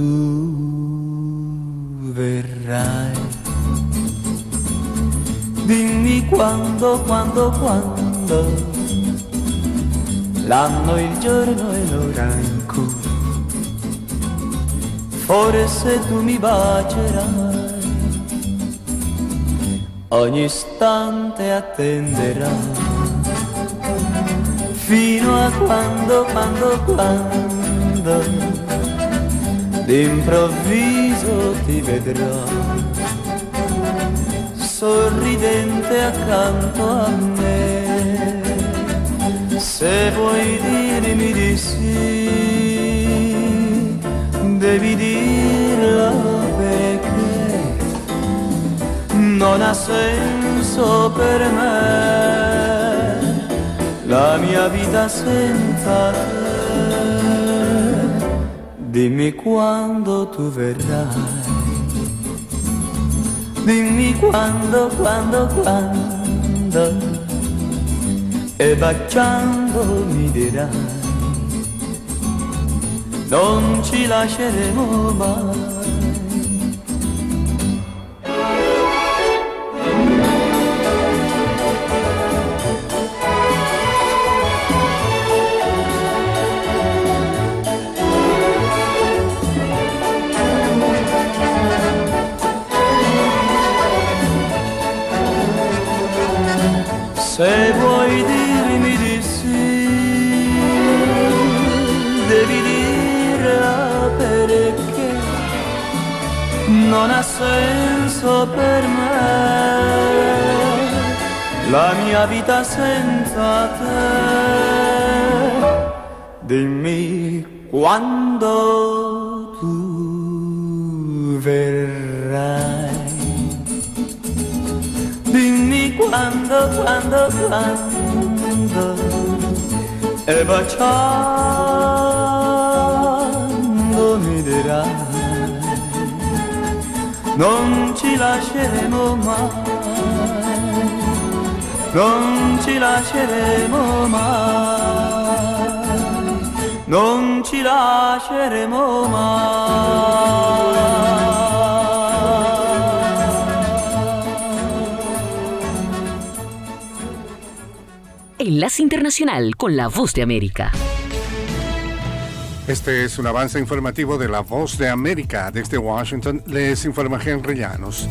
tu verrai. Dimmi quando, quando, quando. L'anno, il giorno e l'ora in cui. Forse tu mi bacerai. Ogni istante attenderai fino a quando, quando, quando d'improvviso ti vedrò sorridente accanto a me. Se vuoi dirmi di sì, devi dirlo perché non ha senso per me la mia vita senza te. Dimmi quando tu verrai. Dimmi quando, quando, quando. E baciando mi dirai. Non ci lasceremo mai. Se vuoi dirmi di sì, devi dire perché non ha senso per me la mia vita senza te. Dimmi quando quando, quando, quando. E baciando mi dirai Non ci lasceremo mai Non ci lasceremo mai Non ci lasceremo mai Enlace Internacional con la Voz de América. Este es un avance informativo de la Voz de América. Desde Washington les informa Henry Llanos.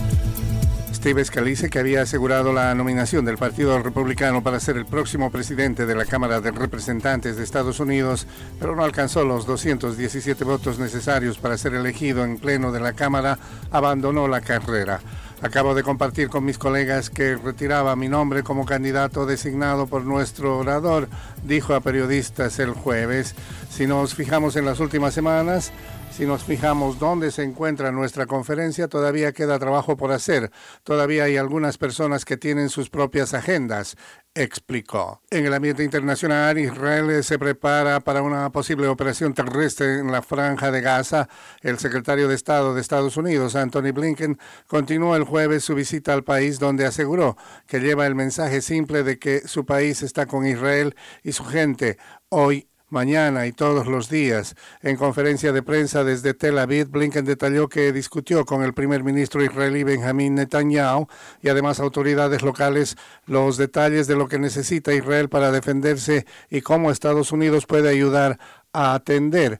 Steve Scalise, que había asegurado la nominación del Partido Republicano para ser el próximo presidente de la Cámara de Representantes de Estados Unidos, pero no alcanzó los 217 votos necesarios para ser elegido en pleno de la Cámara, abandonó la carrera. Acabo de compartir con mis colegas que retiraba mi nombre como candidato designado por nuestro orador, dijo a periodistas el jueves. Si nos fijamos en las últimas semanas, si nos fijamos dónde se encuentra nuestra conferencia, todavía queda trabajo por hacer. Todavía hay algunas personas que tienen sus propias agendas, explicó. En el ambiente internacional, Israel se prepara para una posible operación terrestre en la franja de Gaza. El secretario de Estado de Estados Unidos, Anthony Blinken, continuó el jueves su visita al país donde aseguró que lleva el mensaje simple de que su país está con Israel y su gente hoy mañana y todos los días. En conferencia de prensa desde Tel Aviv, Blinken detalló que discutió con el primer ministro israelí Benjamin Netanyahu y además autoridades locales los detalles de lo que necesita Israel para defenderse y cómo Estados Unidos puede ayudar a atender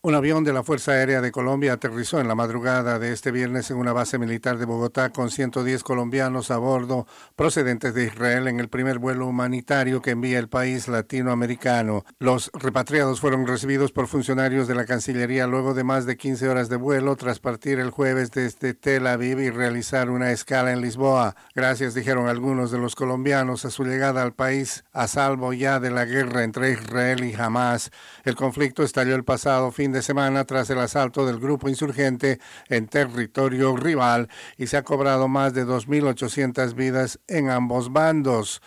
Un avión de la Fuerza Aérea de Colombia aterrizó en la madrugada de este viernes en una base militar de Bogotá con 110 colombianos a bordo procedentes de Israel en el primer vuelo humanitario que envía el país latinoamericano. Los repatriados fueron recibidos por funcionarios de la Cancillería luego de más de 15 horas de vuelo tras partir el jueves desde Tel Aviv y realizar una escala en Lisboa. Gracias, dijeron algunos de los colombianos, a su llegada al país a salvo ya de la guerra entre Israel y Hamas. El conflicto estalló el pasado fin de semana tras el asalto del grupo insurgente en territorio rival y se ha cobrado más de 2.800 vidas en ambos bandos.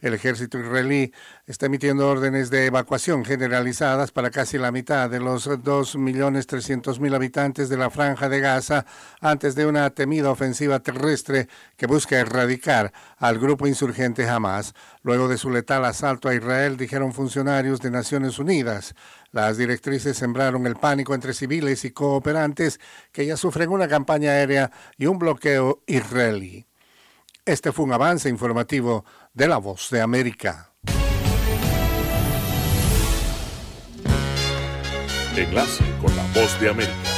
El ejército israelí está emitiendo órdenes de evacuación generalizadas para casi la mitad de los 2.300.000 habitantes de la franja de Gaza antes de una temida ofensiva terrestre que busca erradicar al grupo insurgente Hamas. Luego de su letal asalto a Israel, dijeron funcionarios de Naciones Unidas. Las directrices sembraron el pánico entre civiles y cooperantes que ya sufren una campaña aérea y un bloqueo israelí. Este fue un avance informativo de La Voz de América. Enlace con La Voz de América.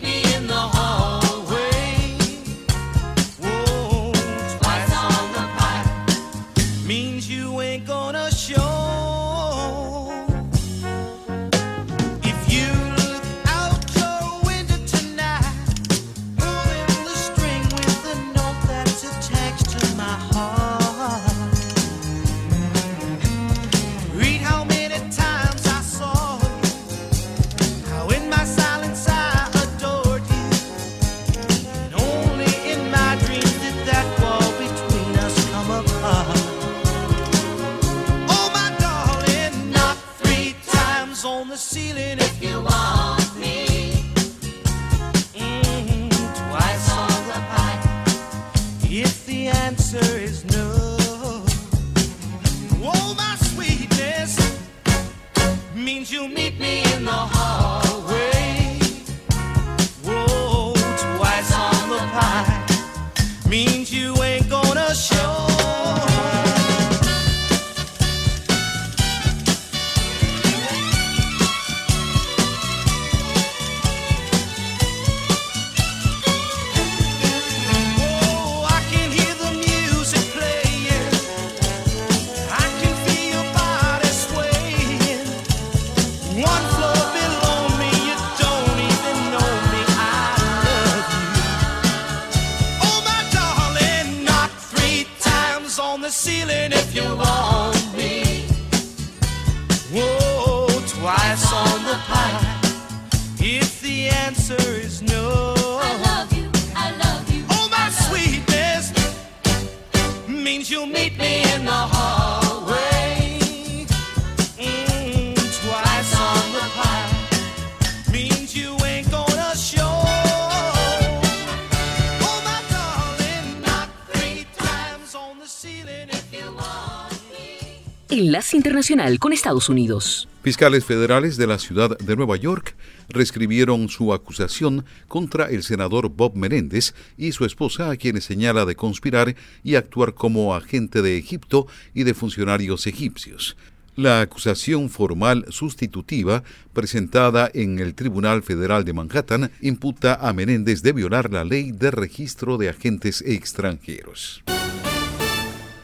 Enlace Internacional con Estados Unidos. Fiscales federales de la ciudad de Nueva York reescribieron su acusación contra el senador Bob Menéndez y su esposa, a quienes señala de conspirar y actuar como agente de Egipto y de funcionarios egipcios. La acusación formal sustitutiva presentada en el Tribunal Federal de Manhattan imputa a Menéndez de violar la ley de registro de agentes extranjeros.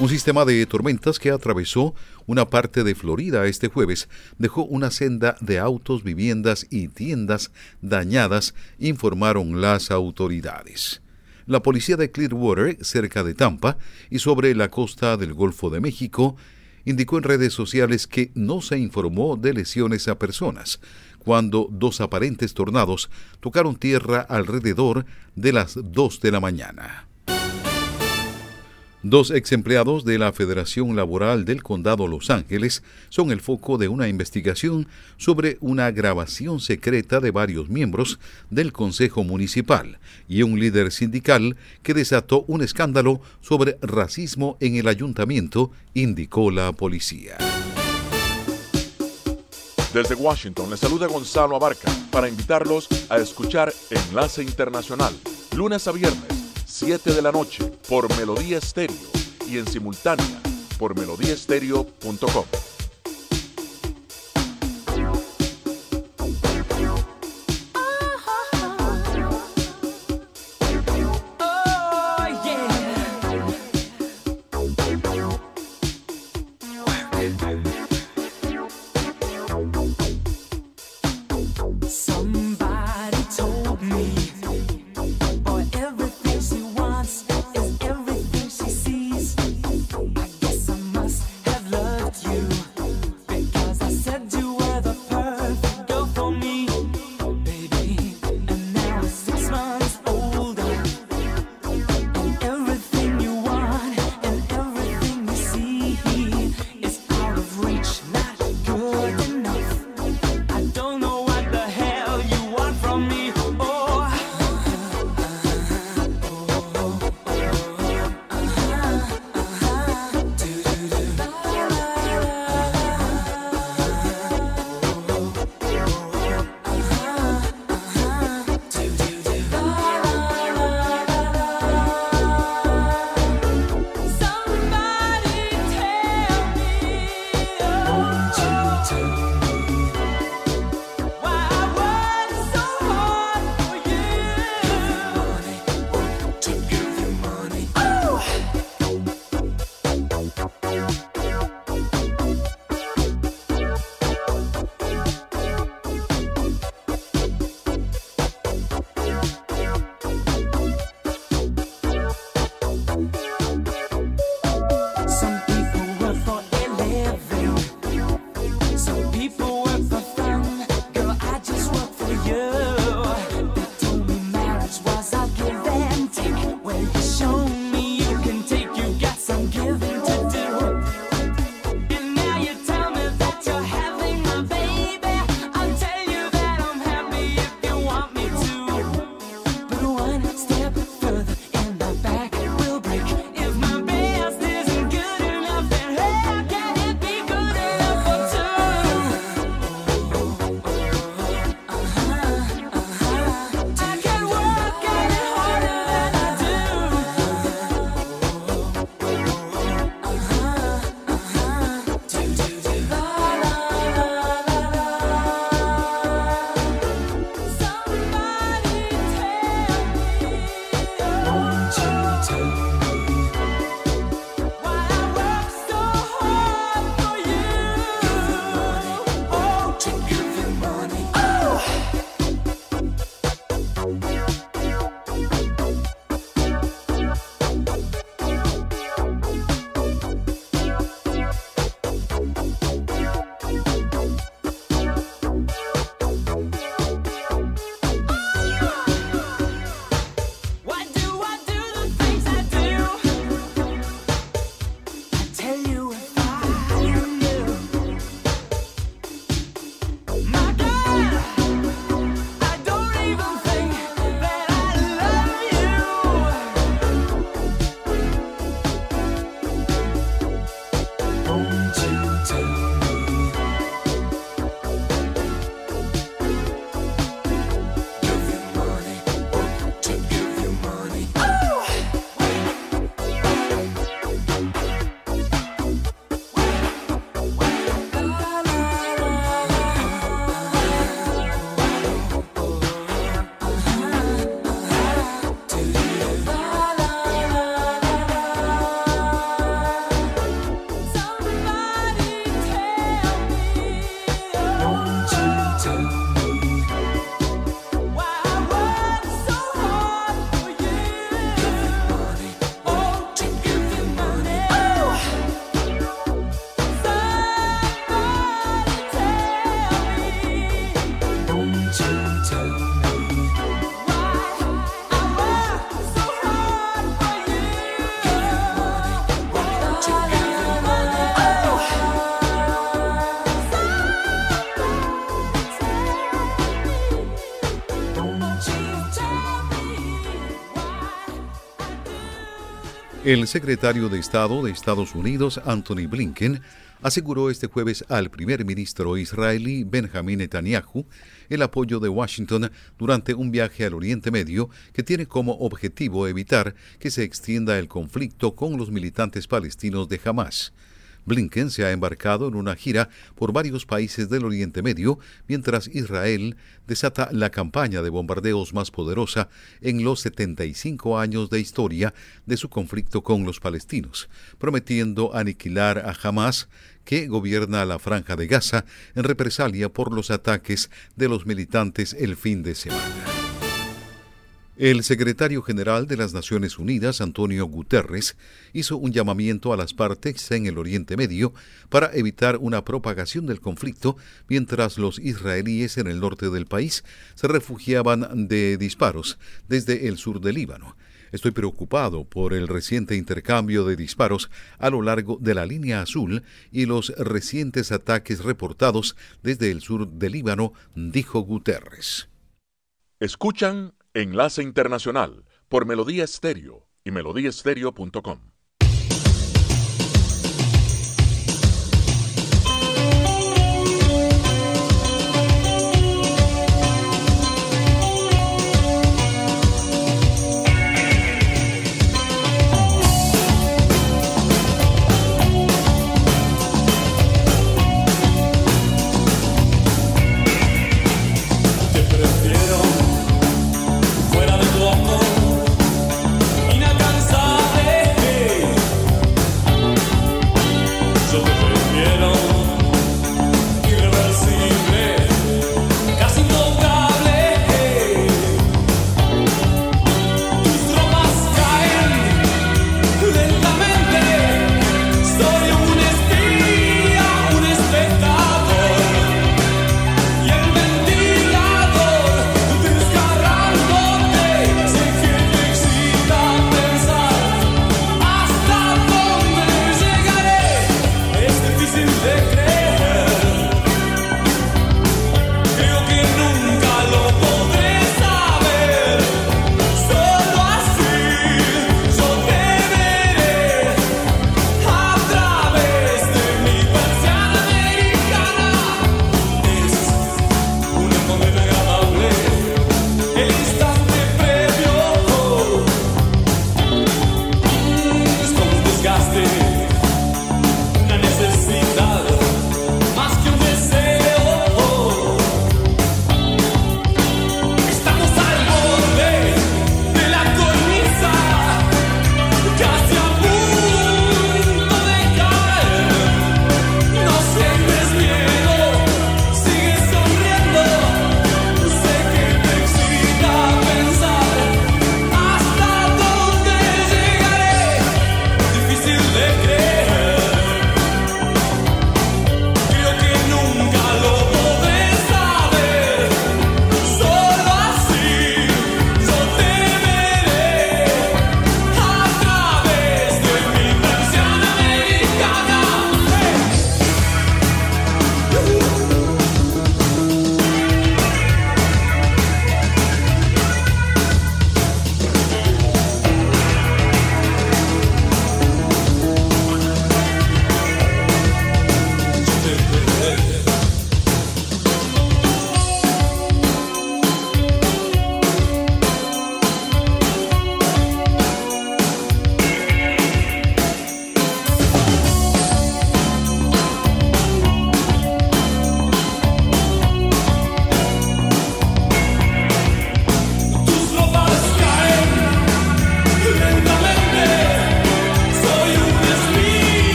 Un sistema de tormentas que atravesó una parte de Florida este jueves dejó una senda de autos, viviendas y tiendas dañadas, informaron las autoridades. La policía de Clearwater, cerca de Tampa y sobre la costa del Golfo de México, indicó en redes sociales que no se informó de lesiones a personas cuando dos aparentes tornados tocaron tierra alrededor de las 2 de la mañana. Dos ex empleados de la Federación Laboral del Condado Los Ángeles son el foco de una investigación sobre una grabación secreta de varios miembros del Consejo Municipal y un líder sindical que desató un escándalo sobre racismo en el ayuntamiento, indicó la policía. Desde Washington les saluda Gonzalo Abarca para invitarlos a escuchar Enlace Internacional, lunes a viernes 7 de la noche por Melodía Estéreo y en simultánea por melodíaestéreo.com. El secretario de Estado de Estados Unidos, Anthony Blinken, aseguró este jueves al primer ministro israelí Benjamin Netanyahu el apoyo de Washington durante un viaje al Oriente Medio que tiene como objetivo evitar que se extienda el conflicto con los militantes palestinos de Hamas. Blinken se ha embarcado en una gira por varios países del Oriente Medio mientras Israel desata la campaña de bombardeos más poderosa en los 75 años de historia de su conflicto con los palestinos, prometiendo aniquilar a Hamas que gobierna la franja de Gaza en represalia por los ataques de los militantes el fin de semana. El secretario general de las Naciones Unidas, Antonio Guterres, hizo un llamamiento a las partes en el Oriente Medio para evitar una propagación del conflicto mientras los israelíes en el norte del país se refugiaban de disparos desde el sur del Líbano. Estoy preocupado por el reciente intercambio de disparos a lo largo de la línea azul y los recientes ataques reportados desde el sur del Líbano, dijo Guterres. Escuchan Enlace Internacional por Melodía Estéreo y melodíaestéreo.com.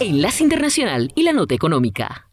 Enlace Internacional y la Nota Económica.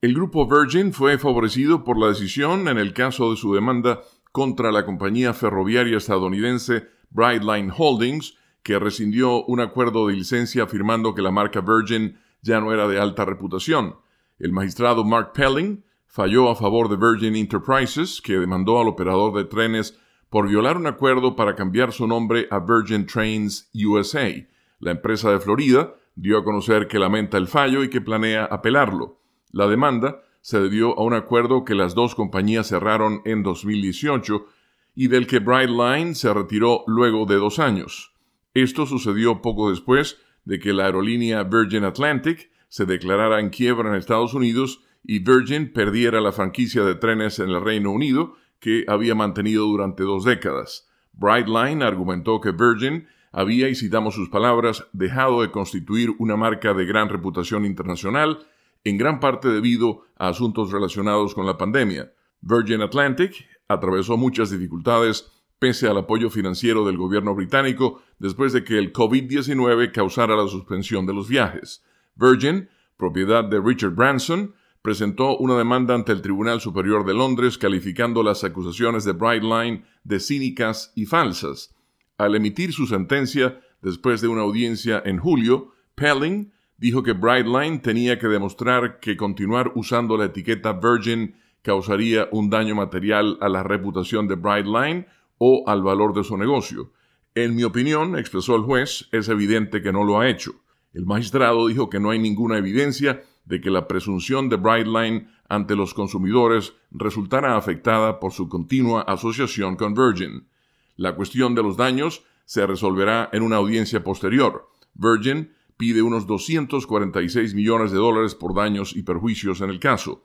El grupo Virgin fue favorecido por la decisión en el caso de su demanda contra la compañía ferroviaria estadounidense Brightline Holdings, que rescindió un acuerdo de licencia afirmando que la marca Virgin ya no era de alta reputación. El magistrado Mark Pelling falló a favor de Virgin Enterprises, que demandó al operador de trenes por violar un acuerdo para cambiar su nombre a Virgin Trains USA. La empresa de Florida dio a conocer que lamenta el fallo y que planea apelarlo. La demanda se debió a un acuerdo que las dos compañías cerraron en 2018 y del que Brightline se retiró luego de dos años. Esto sucedió poco después de que la aerolínea Virgin Atlantic se declarara en quiebra en Estados Unidos y Virgin perdiera la franquicia de trenes en el Reino Unido que había mantenido durante dos décadas. Brightline argumentó que Virgin había, y citamos sus palabras, dejado de constituir una marca de gran reputación internacional, en gran parte debido a asuntos relacionados con la pandemia. Virgin Atlantic atravesó muchas dificultades pese al apoyo financiero del gobierno británico después de que el COVID-19 causara la suspensión de los viajes. Virgin, propiedad de Richard Branson, presentó una demanda ante el Tribunal Superior de Londres calificando las acusaciones de Brightline de cínicas y falsas. Al emitir su sentencia, después de una audiencia en julio, Pelling dijo que Brightline tenía que demostrar que continuar usando la etiqueta Virgin causaría un daño material a la reputación de Brightline o al valor de su negocio. En mi opinión, expresó el juez, es evidente que no lo ha hecho. El magistrado dijo que no hay ninguna evidencia de que la presunción de Brightline ante los consumidores resultara afectada por su continua asociación con Virgin. La cuestión de los daños se resolverá en una audiencia posterior. Virgin pide unos 246 millones de dólares por daños y perjuicios en el caso.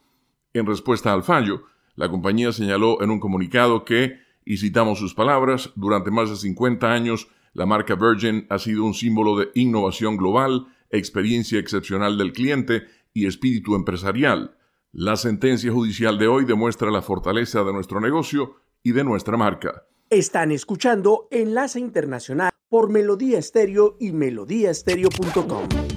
En respuesta al fallo, la compañía señaló en un comunicado que, y citamos sus palabras, durante más de 50 años la marca Virgin ha sido un símbolo de innovación global, experiencia excepcional del cliente y espíritu empresarial. La sentencia judicial de hoy demuestra la fortaleza de nuestro negocio y de nuestra marca. Están escuchando Enlace Internacional por Melodía Estéreo y melodíaestéreo.com.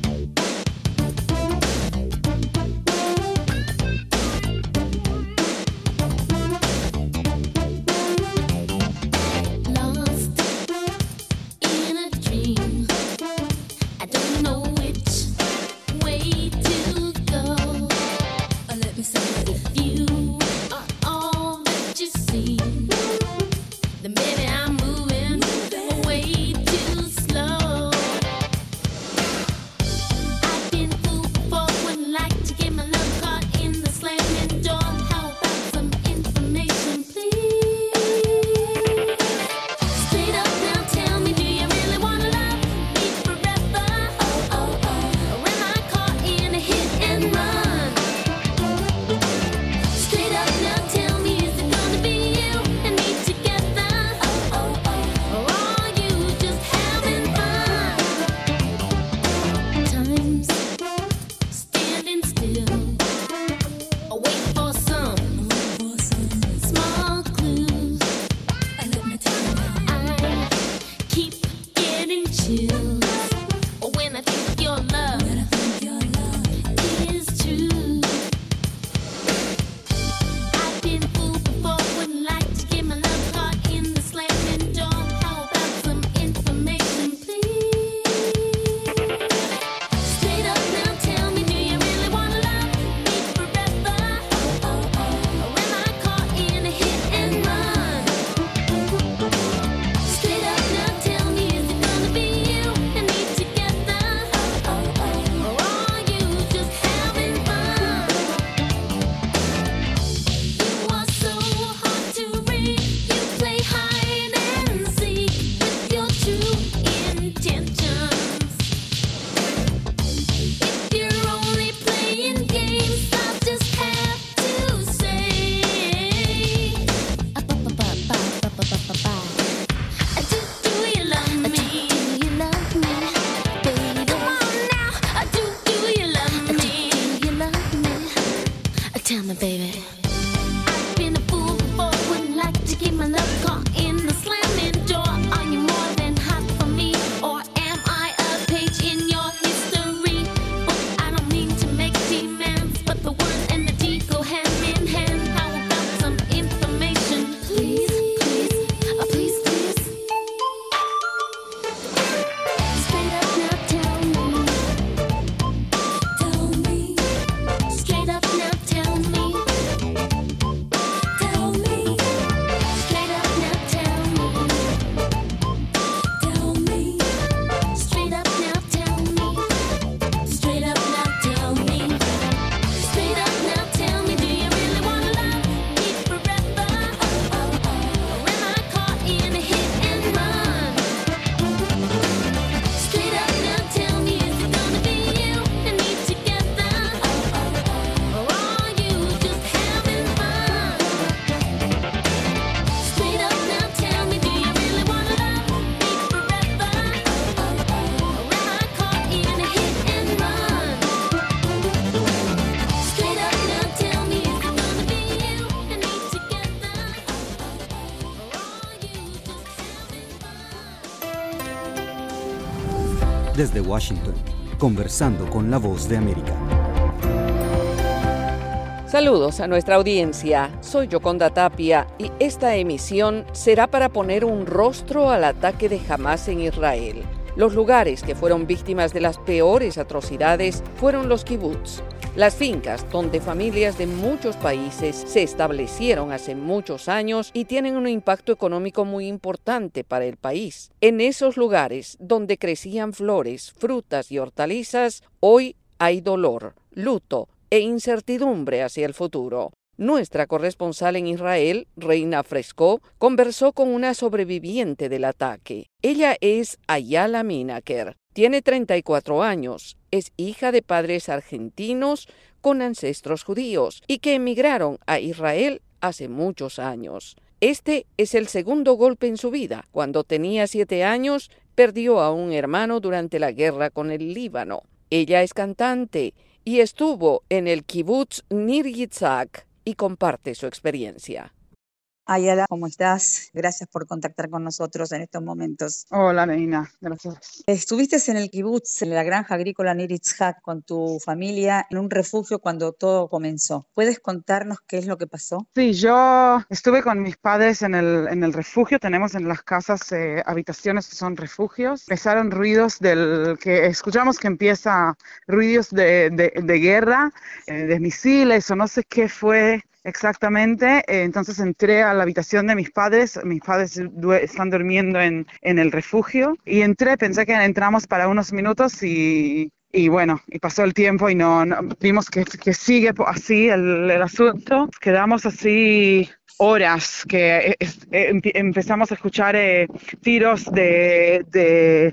Washington, conversando con la voz de América. Saludos a nuestra audiencia. Soy Yoconda Tapia y esta emisión será para poner un rostro al ataque de Hamas en Israel. Los lugares que fueron víctimas de las peores atrocidades fueron los kibbutz, las fincas donde familias de muchos países se establecieron hace muchos años y tienen un impacto económico muy importante para el país. En esos lugares donde crecían flores, frutas y hortalizas, hoy hay dolor, luto e incertidumbre hacia el futuro. Nuestra corresponsal en Israel, Reina Fresco, conversó con una sobreviviente del ataque. Ella es Ayala Minaker. Tiene 34 años, es hija de padres argentinos con ancestros judíos y que emigraron a Israel hace muchos años. Este es el segundo golpe en su vida. Cuando tenía siete años, perdió a un hermano durante la guerra con el Líbano. Ella es cantante y estuvo en el kibbutz Nir Yitzhak y comparte su experiencia. Ayala, ¿cómo estás? Gracias por contactar con nosotros en estos momentos. Hola, Neina, gracias. Estuviste en el kibutz, en la granja agrícola Nir Yitzhak, con tu familia en un refugio cuando todo comenzó. ¿Puedes contarnos qué es lo que pasó? Sí, yo estuve con mis padres en el, en el refugio. Tenemos en las casas eh, habitaciones que son refugios. Empezaron ruidos del que escuchamos que empieza ruidos de, de, de guerra, eh, de misiles o no sé qué fue Exactamente, eh, entonces entré a la habitación de mis padres, mis padres están durmiendo en, en el refugio. Y entré, pensé que entramos para unos minutos y, y bueno, y pasó el tiempo y no, no- vimos que, que sigue así el, el asunto, quedamos así horas que eh, eh, empe- empezamos a escuchar eh, tiros de, de,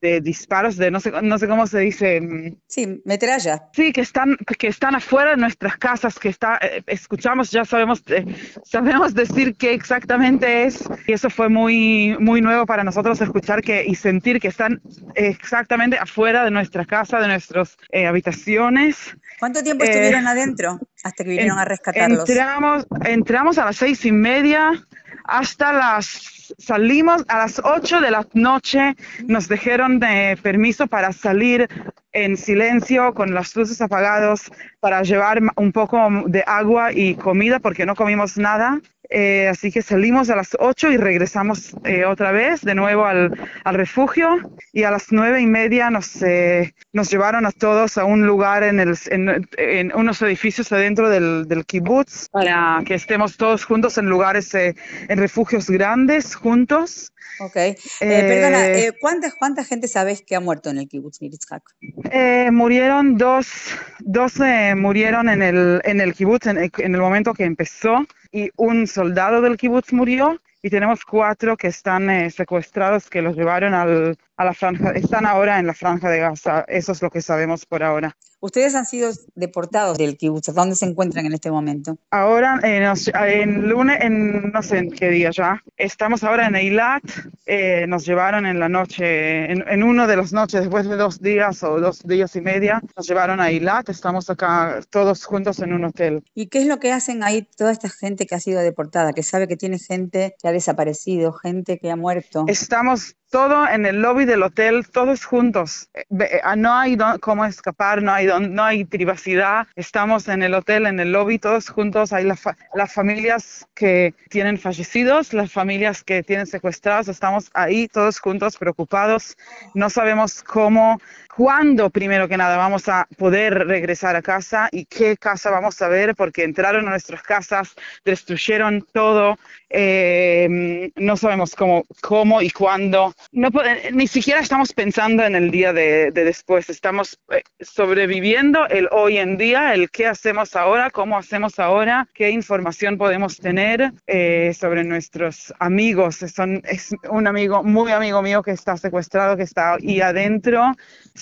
de disparos, de no sé, no sé cómo se dice. mm, Sí, metralla. Sí, que están, que están afuera de nuestras casas, que está, eh, escuchamos, ya sabemos, eh, sabemos decir qué exactamente es. Y eso fue muy, muy nuevo para nosotros escuchar que, y sentir que están exactamente afuera de nuestra casa, de nuestras eh, habitaciones. ¿Cuánto tiempo Eh, estuvieron adentro hasta que vinieron en- a rescatarlos? Entramos, entramos a las seis y media hasta las salimos a las ocho de la noche. Nos dijeron de permiso para salir en silencio con las luces apagadas para llevar un poco de agua y comida porque no comimos nada. Eh, así que salimos a las 8 y regresamos eh, otra vez de nuevo al, refugio y a las nueve y media nos, eh, llevaron a todos a un lugar en, unos edificios adentro del, del kibutz para que estemos todos juntos en lugares, en refugios grandes juntos. Ok. Eh, perdona, eh, ¿cuánta, ¿cuánta gente sabes que ha muerto en el kibutz Nir Yitzhak? Eh, murieron dos, dos eh, murieron en el, en el kibutz en el, en el momento que empezó y un soldado del kibutz murió y tenemos cuatro que están eh, secuestrados que los llevaron al, a la franja, están ahora en la franja de Gaza. Eso es lo que sabemos por ahora. Ustedes han sido deportados del kibutz. ¿Dónde se encuentran en este momento? Ahora, nos- en lunes, en no sé en qué día ya, estamos ahora en Eilat, eh, nos llevaron en la noche, en, en uno de las noches, después de dos días o dos días y media, nos llevaron a Eilat, estamos acá todos juntos en un hotel. ¿Y qué es lo que hacen ahí toda esta gente que ha sido deportada, que sabe que tiene gente que ha desaparecido, gente que ha muerto? Estamos todo en el lobby del hotel, todos juntos. Eh, eh, No hay cómo escapar, no hay, no hay privacidad. Estamos en el hotel, en el lobby, todos juntos. Hay la fa- las familias que tienen fallecidos, las familias que tienen secuestrados. Estamos ahí todos juntos, preocupados. No sabemos cómo, cuándo, primero que nada, vamos a poder regresar a casa y qué casa vamos a ver, porque entraron a nuestras casas, destruyeron todo. Eh, no sabemos cómo, cómo y cuándo. No, eh, ni siquiera estamos pensando en el día de, de después. Estamos eh, sobreviviendo el hoy en día, el qué hacemos ahora, cómo hacemos ahora, qué información podemos tener eh, sobre nuestros amigos. Son, es un amigo, muy amigo mío que está secuestrado, que está ahí adentro.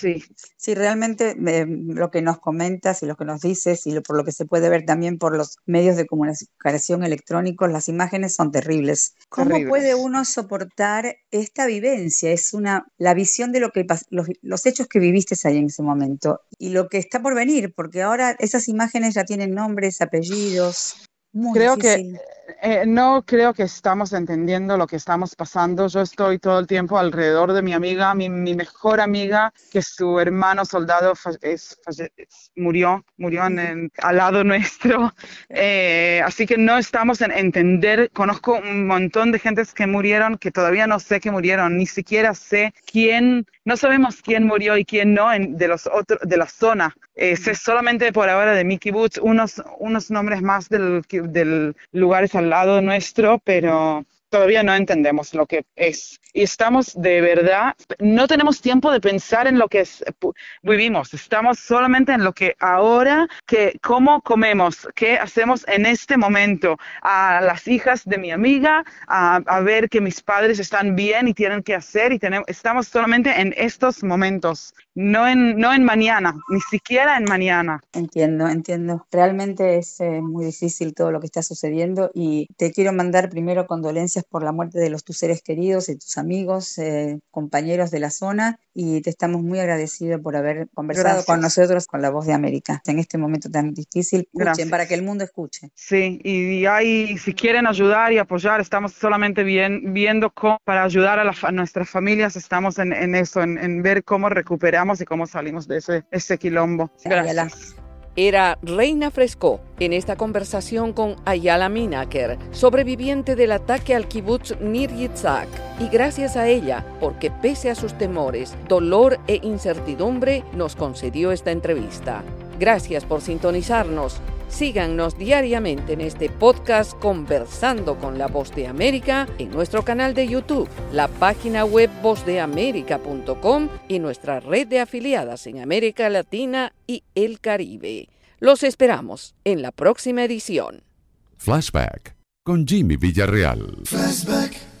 Sí. Sí, realmente eh, lo que nos comentas y lo que nos dices y lo- por lo que se puede ver también por los medios de comunicación electrónicos, las imágenes son terribles. ¿Cómo Terribles. puede uno soportar esta vivencia? Es una la visión de lo que los, los hechos que viviste ahí en ese momento y lo que está por venir, porque ahora esas imágenes ya tienen nombres, apellidos. Muy creo difícil. que eh, no creo que estamos entendiendo lo que estamos pasando. Yo estoy todo el tiempo alrededor de mi amiga, mi, mi mejor amiga, que su hermano soldado es- es- murió, murió en el- al lado nuestro. Eh, así que no estamos en entender. Conozco un montón de gentes que murieron que todavía no sé que murieron, ni siquiera sé quién, no sabemos quién murió y quién no en- de los otros de la zona. Eh, sé solamente por ahora de Mickey Boots unos, unos nombres más del, del lugares al lado nuestro, pero todavía no entendemos lo que es. Y estamos de verdad, no tenemos tiempo de pensar en lo que es, pu- vivimos, estamos solamente en lo que ahora, que cómo comemos, qué hacemos en este momento. A las hijas de mi amiga, a, a ver que mis padres están bien y tienen que hacer, y tenemos, estamos solamente en estos momentos, no en, no en mañana, ni siquiera en mañana. Entiendo, entiendo. Realmente es eh, muy difícil todo lo que está sucediendo y te quiero mandar primero condolencias por la muerte de los tus seres queridos y tus amigos, eh, compañeros de la zona y te estamos muy agradecidos por haber conversado con nosotros con la voz de América en este momento tan difícil. Escuchen para que el mundo escuche. Sí, y, hay, si quieren ayudar y apoyar, estamos solamente bien, viendo cómo, para ayudar a, la a nuestras familias, estamos en, en eso, en, en ver cómo recuperamos y cómo salimos de ese, ese quilombo. Gracias. Era Reina Fresco en esta conversación con Ayala Minaker, sobreviviente del ataque al kibutz Nir Yitzhak. Y gracias a ella, porque pese a sus temores, dolor e incertidumbre, nos concedió esta entrevista. Gracias por sintonizarnos. Síganos diariamente en este podcast Conversando con la Voz de América en nuestro canal de YouTube, la página web vozdeamerica.com y nuestra red de afiliadas en América Latina y el Caribe. Los esperamos en la próxima edición. Flashback con Jimmy Villarreal.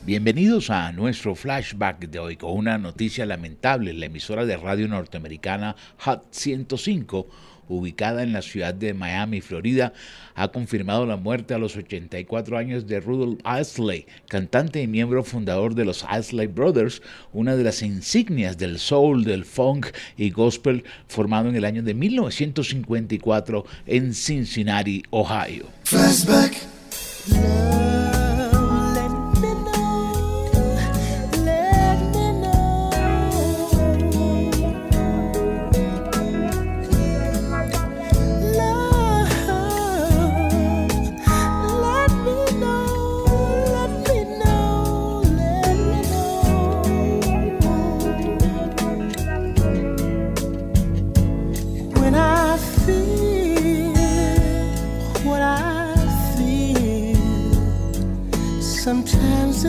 Bienvenidos a nuestro flashback de hoy con una noticia lamentable. La emisora de radio norteamericana Hot 105, ubicada en la ciudad de Miami, Florida, ha confirmado la muerte a los 84 años de Rudolph Isley, cantante y miembro fundador de los Isley Brothers, una de las insignias del soul, del funk y gospel, formado en el año de 1954 en Cincinnati, Ohio. Flashback.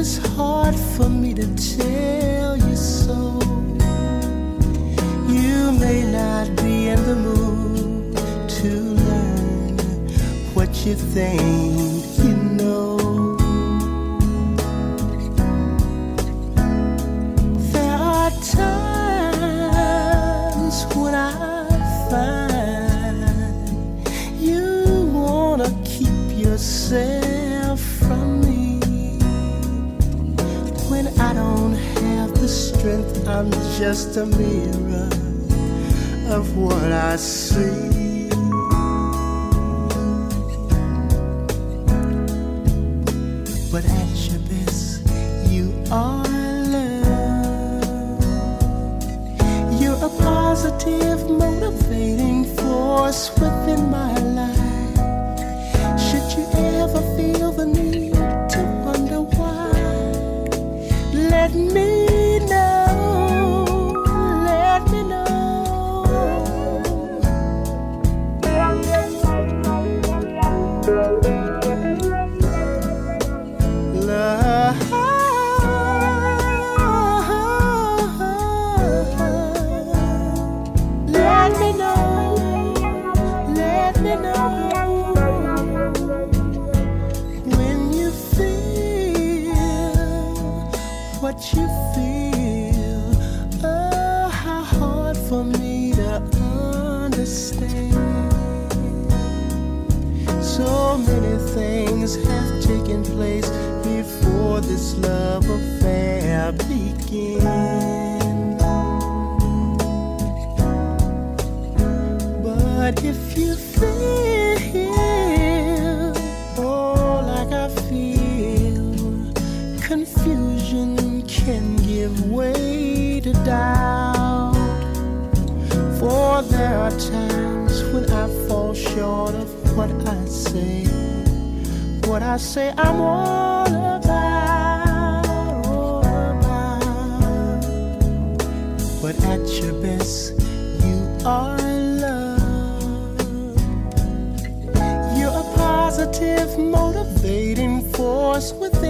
It's hard for me to tell you so. You may not be in the mood to learn what you think you know. There are times strength, I'm just a mirror of what I see. But at your best, you are love. You're a positive, motivating force within my say, I'm all about, all about. But at your best, you are love. You're a positive, motivating force within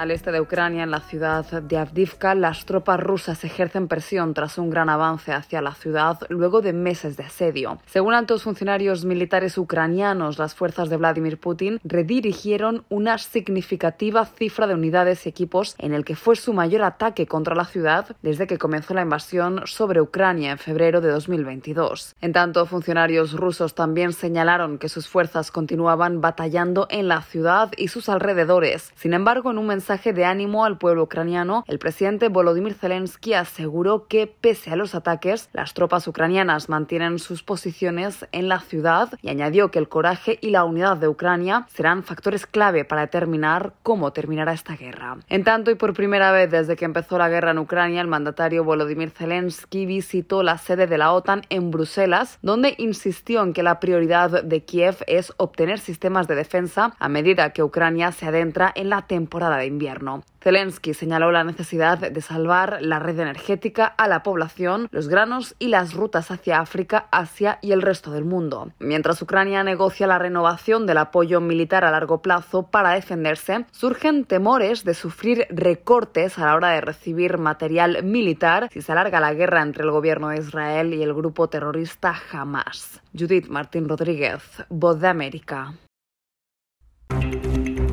Al este de Ucrania, en la ciudad de Avdivka, las tropas rusas ejercen presión tras un gran avance hacia la ciudad luego de meses de asedio. Según altos funcionarios militares ucranianos, las fuerzas de Vladimir Putin redirigieron una significativa cifra de unidades y equipos en el que fue su mayor ataque contra la ciudad desde que comenzó la invasión sobre Ucrania en febrero de 2022. En tanto, funcionarios rusos también señalaron que sus fuerzas continuaban batallando en la ciudad y sus alrededores. Sin embargo, en un mensaje de ánimo al pueblo ucraniano, el presidente Volodymyr Zelensky aseguró que, pese a los ataques, las tropas ucranianas mantienen sus posiciones en la ciudad y añadió que el coraje y la unidad de Ucrania serán factores clave para determinar cómo terminará esta guerra. En tanto, y por primera vez desde que empezó la guerra en Ucrania, el mandatario Volodymyr Zelensky visitó la sede de la OTAN en Bruselas, donde insistió en que la prioridad de Kiev es obtener sistemas de defensa a medida que Ucrania se adentra en la temporada de invierno. Zelensky señaló la necesidad de salvar la red energética a la población, los granos y las rutas hacia África, Asia y el resto del mundo. Mientras Ucrania negocia la renovación del apoyo militar a largo plazo para defenderse, surgen temores de sufrir recortes a la hora de recibir material militar si se alarga la guerra entre el gobierno de Israel y el grupo terrorista Hamas. Judith Martín Rodríguez, Voz de América.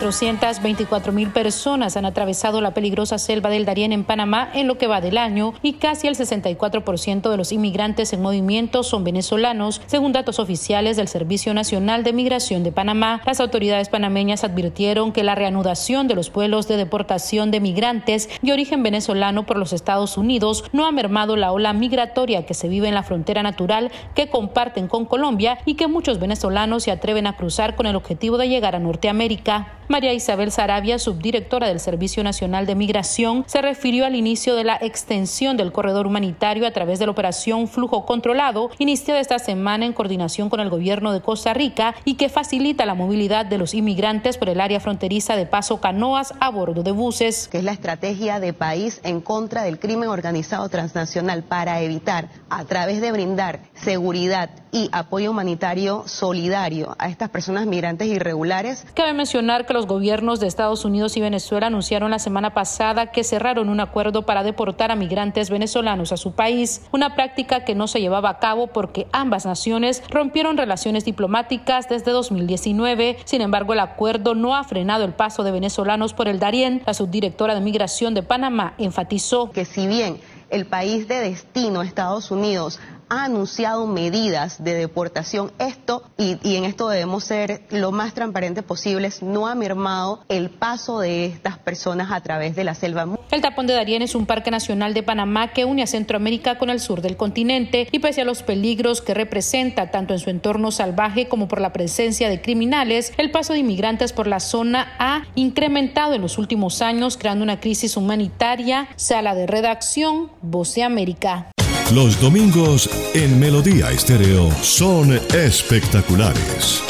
424 mil personas han atravesado la peligrosa selva del Darién en Panamá en lo que va del año y casi el 64% de los inmigrantes en movimiento son venezolanos, según datos oficiales del Servicio Nacional de Migración de Panamá. Las autoridades panameñas advirtieron que la reanudación de los vuelos de deportación de migrantes de origen venezolano por los Estados Unidos no ha mermado la ola migratoria que se vive en la frontera natural que comparten con Colombia y que muchos venezolanos se atreven a cruzar con el objetivo de llegar a Norteamérica. María Isabel Sarabia, subdirectora del Servicio Nacional de Migración, se refirió al inicio de la extensión del corredor humanitario a través de la operación Flujo Controlado, iniciada esta semana en coordinación con el gobierno de Costa Rica y que facilita la movilidad de los inmigrantes por el área fronteriza de Paso Canoas a bordo de buses. Que es la estrategia de país en contra del crimen organizado transnacional para evitar, a través de brindar seguridad y apoyo humanitario solidario a estas personas migrantes irregulares. Cabe mencionar que los gobiernos de Estados Unidos y Venezuela anunciaron la semana pasada que cerraron un acuerdo para deportar a migrantes venezolanos a su país, una práctica que no se llevaba a cabo porque ambas naciones rompieron relaciones diplomáticas desde 2019. Sin embargo, el acuerdo no ha frenado el paso de venezolanos por el Darién. La subdirectora de Migración de Panamá enfatizó que si bien el país de destino, Estados Unidos, ha anunciado medidas de deportación. Esto, y, en esto debemos ser lo más transparentes posibles, no ha mermado el paso de estas personas a través de la selva. El tapón de Darién es un parque nacional de Panamá que une a Centroamérica con el sur del continente y pese a los peligros que representa tanto en su entorno salvaje como por la presencia de criminales, el paso de inmigrantes por la zona ha incrementado en los últimos años, creando una crisis humanitaria. Sala de redacción, Voz de América. Los domingos en Melodía Estéreo son espectaculares.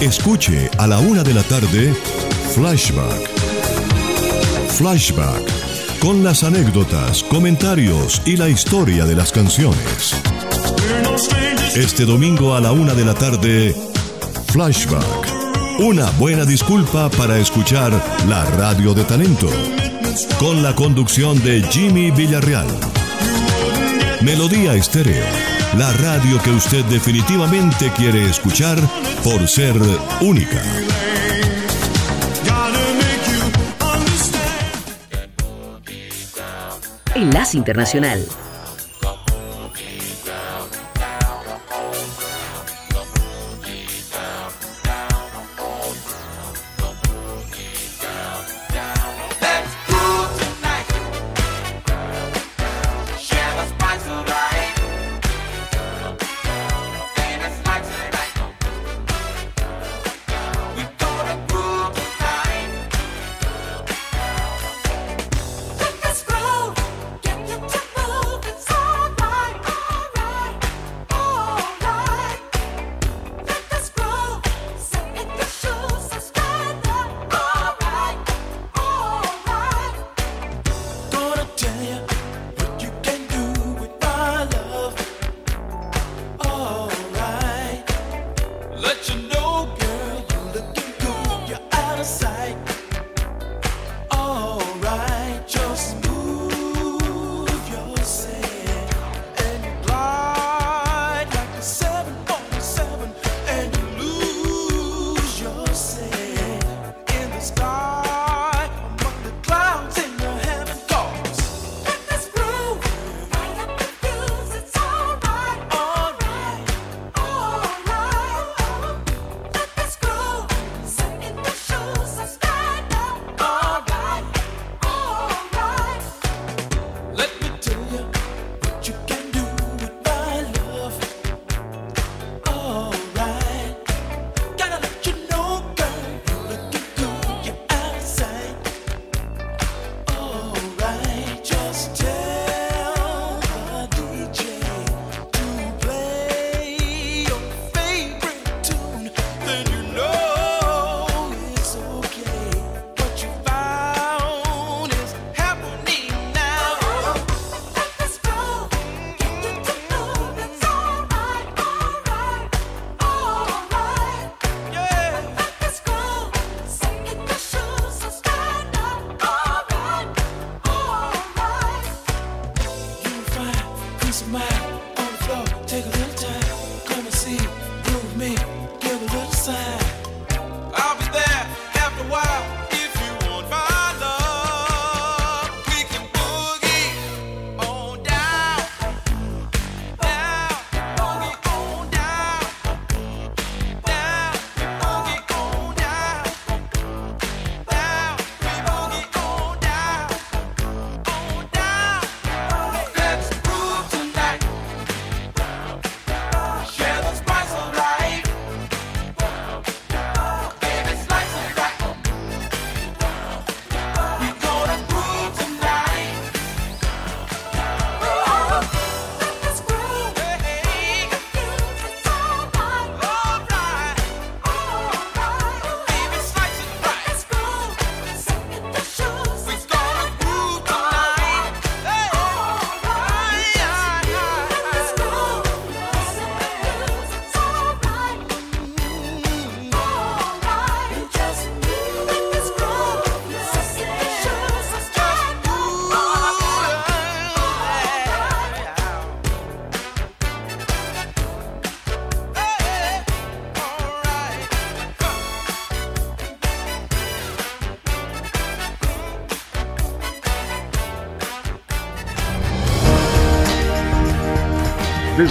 Escuche a la una de la tarde Flashback. Flashback con las anécdotas, comentarios y la historia de las canciones. Este domingo a la una de la tarde Flashback. Una buena disculpa para escuchar la radio de talento. Con la conducción de Jimmy Villarreal. Melodía Estéreo, la radio que usted definitivamente quiere escuchar por ser única. Enlace Internacional.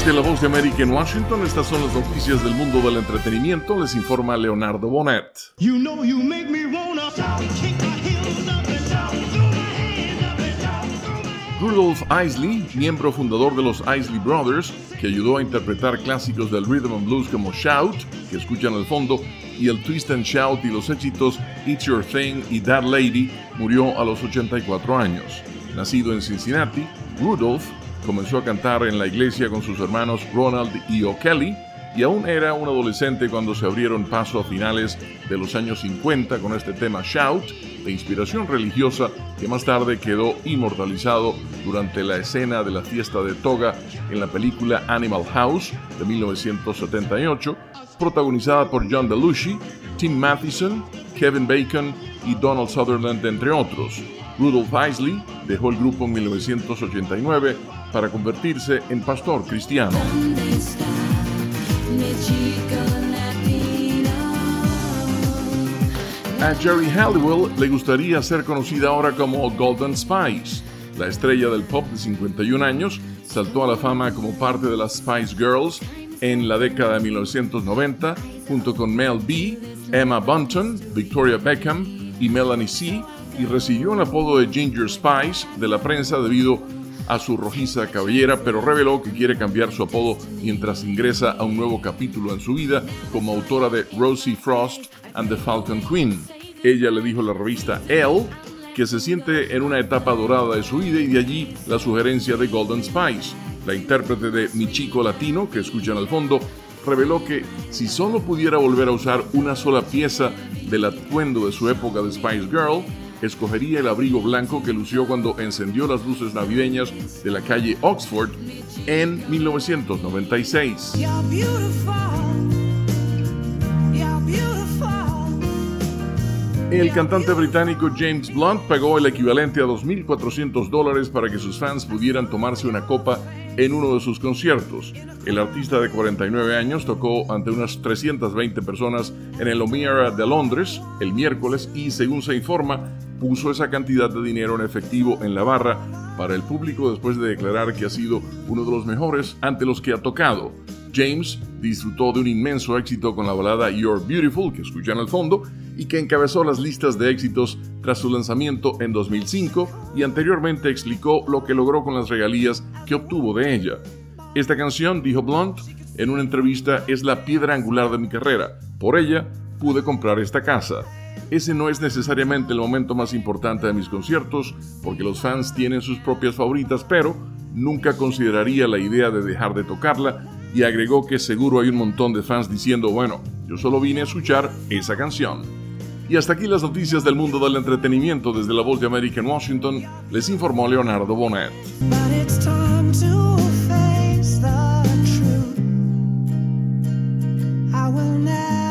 Desde la voz de América en Washington, estas son las noticias del mundo del entretenimiento. Les informa Leonardo Bonet. You know you make me wanna. Rudolph Isley, miembro fundador de los Isley Brothers, que ayudó a interpretar clásicos del rhythm and blues como Shout, que escuchan al fondo, y el Twist and Shout y los éxitos It's Your Thing y That Lady, murió a los 84 años. Nacido en Cincinnati, Rudolph comenzó a cantar en la iglesia con sus hermanos Ronald y O'Kelly y aún era un adolescente cuando se abrieron paso a finales de los años 50 con este tema Shout, de inspiración religiosa que más tarde quedó inmortalizado durante la escena de la fiesta de toga en la película Animal House de 1978, protagonizada por John Belushi, Tim Matheson, Kevin Bacon y Donald Sutherland, entre otros. Rudolph Isley dejó el grupo en 1989 para convertirse en pastor cristiano. A Jerry Halliwell le gustaría ser conocida ahora como Golden Spice. La estrella del pop de 51 años saltó a la fama como parte de las Spice Girls en la década de 1990 junto con Mel B, Emma Bunton, Victoria Beckham y Melanie C y recibió el apodo de Ginger Spice de la prensa debido a su rojiza cabellera, pero reveló que quiere cambiar su apodo mientras ingresa a un nuevo capítulo en su vida como autora de Rosie Frost and the Falcon Queen. Ella le dijo a la revista Elle que se siente en una etapa dorada de su vida y de allí la sugerencia de Golden Spice. La intérprete de Mi Chico Latino, que escuchan al fondo, reveló que si solo pudiera volver a usar una sola pieza del atuendo de su época de Spice Girl, escogería el abrigo blanco que lució cuando encendió las luces navideñas de la calle Oxford en 1996. You're beautiful. You're beautiful. El cantante británico James Blunt pagó el equivalente a 2.400 dólares para que sus fans pudieran tomarse una copa en uno de sus conciertos. El artista de 49 años tocó ante unas 320 personas en el O'Meara de Londres el miércoles y, según se informa, puso esa cantidad de dinero en efectivo en la barra para el público después de declarar que ha sido uno de los mejores ante los que ha tocado. James disfrutó de un inmenso éxito con la balada You're Beautiful, que escuchan al fondo, y que encabezó las listas de éxitos tras su lanzamiento en 2005 y anteriormente explicó lo que logró con las regalías que obtuvo de ella. Esta canción, dijo Blunt en una entrevista, es la piedra angular de mi carrera. Por ella pude comprar esta casa. Ese no es necesariamente el momento más importante de mis conciertos, porque los fans tienen sus propias favoritas, pero nunca consideraría la idea de dejar de tocarla y agregó que seguro hay un montón de fans diciendo, bueno, yo solo vine a escuchar esa canción. Y hasta aquí las noticias del mundo del entretenimiento desde la voz de América en Washington, les informó Leonardo Bonet. I